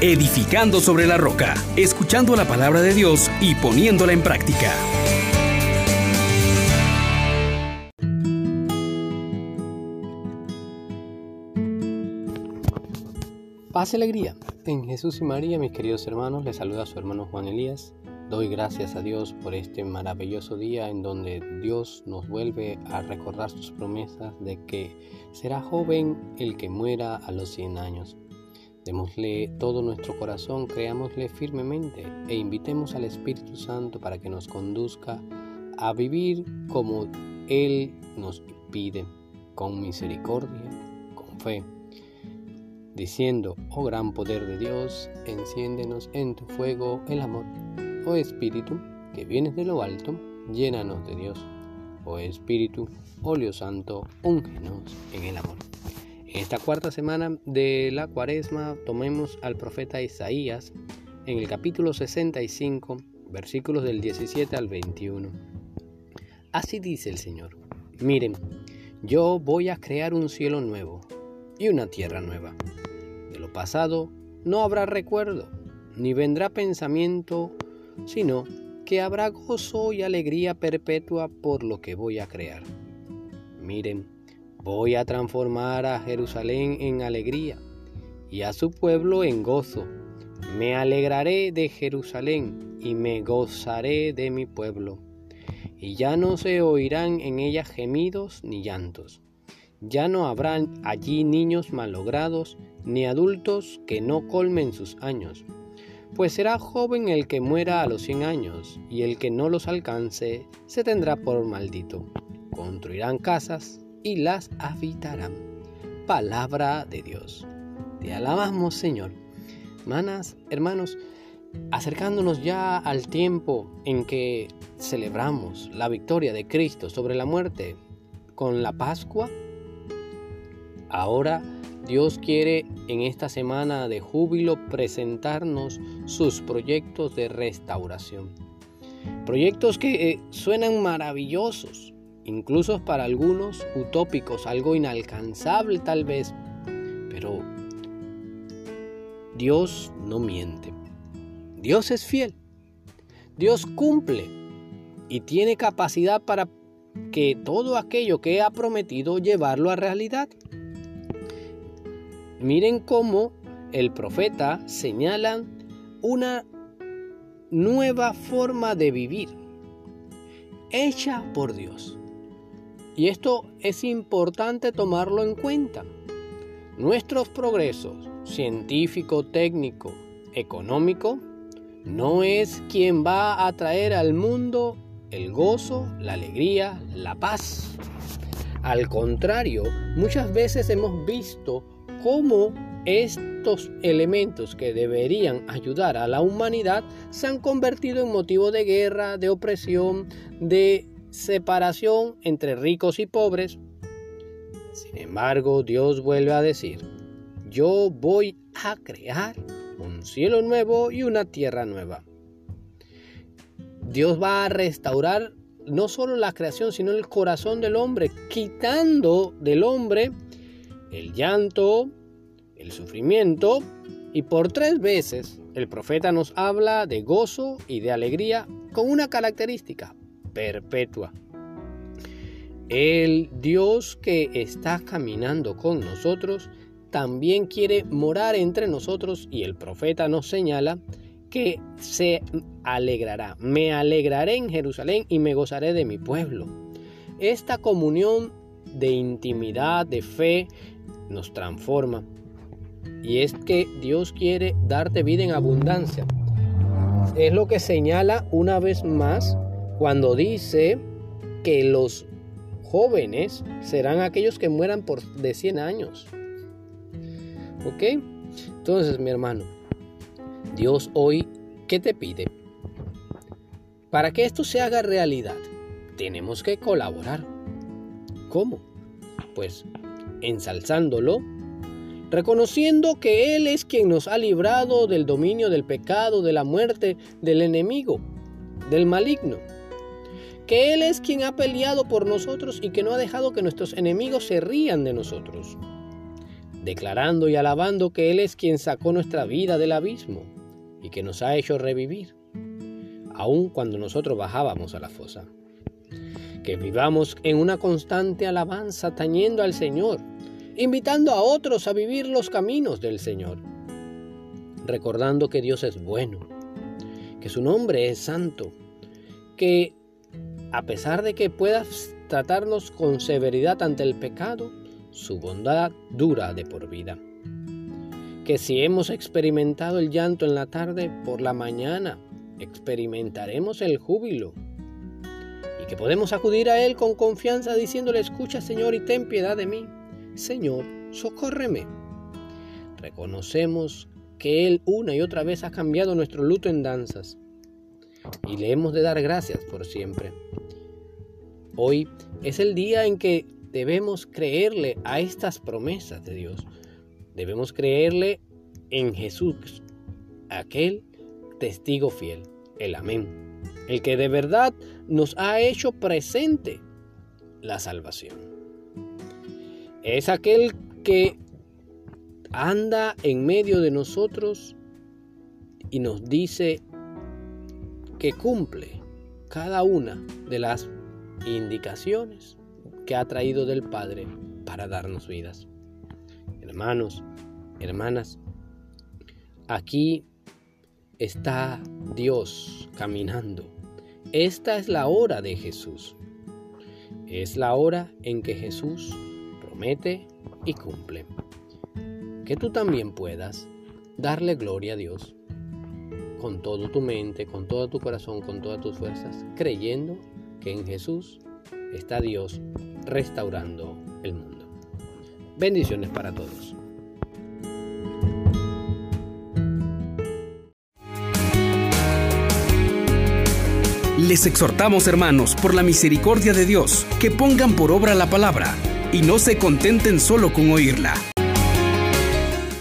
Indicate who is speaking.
Speaker 1: edificando sobre la roca, escuchando la palabra de Dios y poniéndola en práctica.
Speaker 2: Paz y alegría. En Jesús y María, mis queridos hermanos, les saluda a su hermano Juan Elías. Doy gracias a Dios por este maravilloso día en donde Dios nos vuelve a recordar sus promesas de que será joven el que muera a los 100 años. Démosle todo nuestro corazón, creámosle firmemente e invitemos al Espíritu Santo para que nos conduzca a vivir como Él nos pide, con misericordia, con fe diciendo, oh gran poder de Dios, enciéndenos en tu fuego el amor. Oh Espíritu, que vienes de lo alto, llénanos de Dios. Oh Espíritu, óleo santo, úngenos en el amor. En esta cuarta semana de la cuaresma tomemos al profeta Isaías en el capítulo 65, versículos del 17 al 21. Así dice el Señor, miren, yo voy a crear un cielo nuevo y una tierra nueva. De lo pasado no habrá recuerdo, ni vendrá pensamiento sino que habrá gozo y alegría perpetua por lo que voy a crear. Miren, voy a transformar a Jerusalén en alegría y a su pueblo en gozo. Me alegraré de Jerusalén y me gozaré de mi pueblo. Y ya no se oirán en ella gemidos ni llantos. Ya no habrán allí niños malogrados, ni adultos que no colmen sus años pues será joven el que muera a los cien años, y el que no los alcance se tendrá por maldito. Construirán casas y las habitarán. Palabra de Dios. Te alabamos, Señor. Hermanas, hermanos, acercándonos ya al tiempo en que celebramos la victoria de Cristo sobre la muerte con la Pascua, ahora Dios quiere en esta semana de júbilo presentarnos sus proyectos de restauración. Proyectos que eh, suenan maravillosos, incluso para algunos utópicos, algo inalcanzable tal vez, pero Dios no miente. Dios es fiel. Dios cumple y tiene capacidad para que todo aquello que ha prometido llevarlo a realidad. Miren cómo el profeta señala una nueva forma de vivir, hecha por Dios. Y esto es importante tomarlo en cuenta. Nuestros progresos científico, técnico, económico, no es quien va a traer al mundo el gozo, la alegría, la paz. Al contrario, muchas veces hemos visto cómo estos elementos que deberían ayudar a la humanidad se han convertido en motivo de guerra, de opresión, de separación entre ricos y pobres. Sin embargo, Dios vuelve a decir, yo voy a crear un cielo nuevo y una tierra nueva. Dios va a restaurar no solo la creación, sino el corazón del hombre, quitando del hombre el llanto, el sufrimiento, y por tres veces el profeta nos habla de gozo y de alegría con una característica perpetua. El Dios que está caminando con nosotros también quiere morar entre nosotros y el profeta nos señala que se alegrará. Me alegraré en Jerusalén y me gozaré de mi pueblo. Esta comunión de intimidad, de fe, nos transforma. Y es que Dios quiere darte vida en abundancia. Es lo que señala una vez más cuando dice que los jóvenes serán aquellos que mueran por de 100 años. ¿Ok? Entonces, mi hermano, Dios hoy, ¿qué te pide? Para que esto se haga realidad, tenemos que colaborar. ¿Cómo? Pues ensalzándolo, reconociendo que Él es quien nos ha librado del dominio del pecado, de la muerte, del enemigo, del maligno, que Él es quien ha peleado por nosotros y que no ha dejado que nuestros enemigos se rían de nosotros. declarando y alabando que Él es quien sacó nuestra vida del abismo y que nos ha hecho revivir, aun cuando nosotros bajábamos a la fosa. Que vivamos en una constante alabanza tañendo al Señor, invitando a otros a vivir los caminos del Señor, recordando que Dios es bueno, que su nombre es santo, que a pesar de que puedas tratarnos con severidad ante el pecado, su bondad dura de por vida. Que si hemos experimentado el llanto en la tarde, por la mañana experimentaremos el júbilo. Y que podemos acudir a Él con confianza diciéndole, escucha Señor y ten piedad de mí. Señor, socórreme. Reconocemos que Él una y otra vez ha cambiado nuestro luto en danzas. Y le hemos de dar gracias por siempre. Hoy es el día en que debemos creerle a estas promesas de Dios. Debemos creerle en Jesús, aquel testigo fiel, el amén, el que de verdad nos ha hecho presente la salvación. Es aquel que anda en medio de nosotros y nos dice que cumple cada una de las indicaciones que ha traído del Padre para darnos vidas. Hermanos, hermanas, aquí está Dios caminando. Esta es la hora de Jesús. Es la hora en que Jesús promete y cumple. Que tú también puedas darle gloria a Dios con toda tu mente, con todo tu corazón, con todas tus fuerzas, creyendo que en Jesús está Dios restaurando el mundo. Bendiciones para todos.
Speaker 1: Les exhortamos, hermanos, por la misericordia de Dios, que pongan por obra la palabra y no se contenten solo con oírla.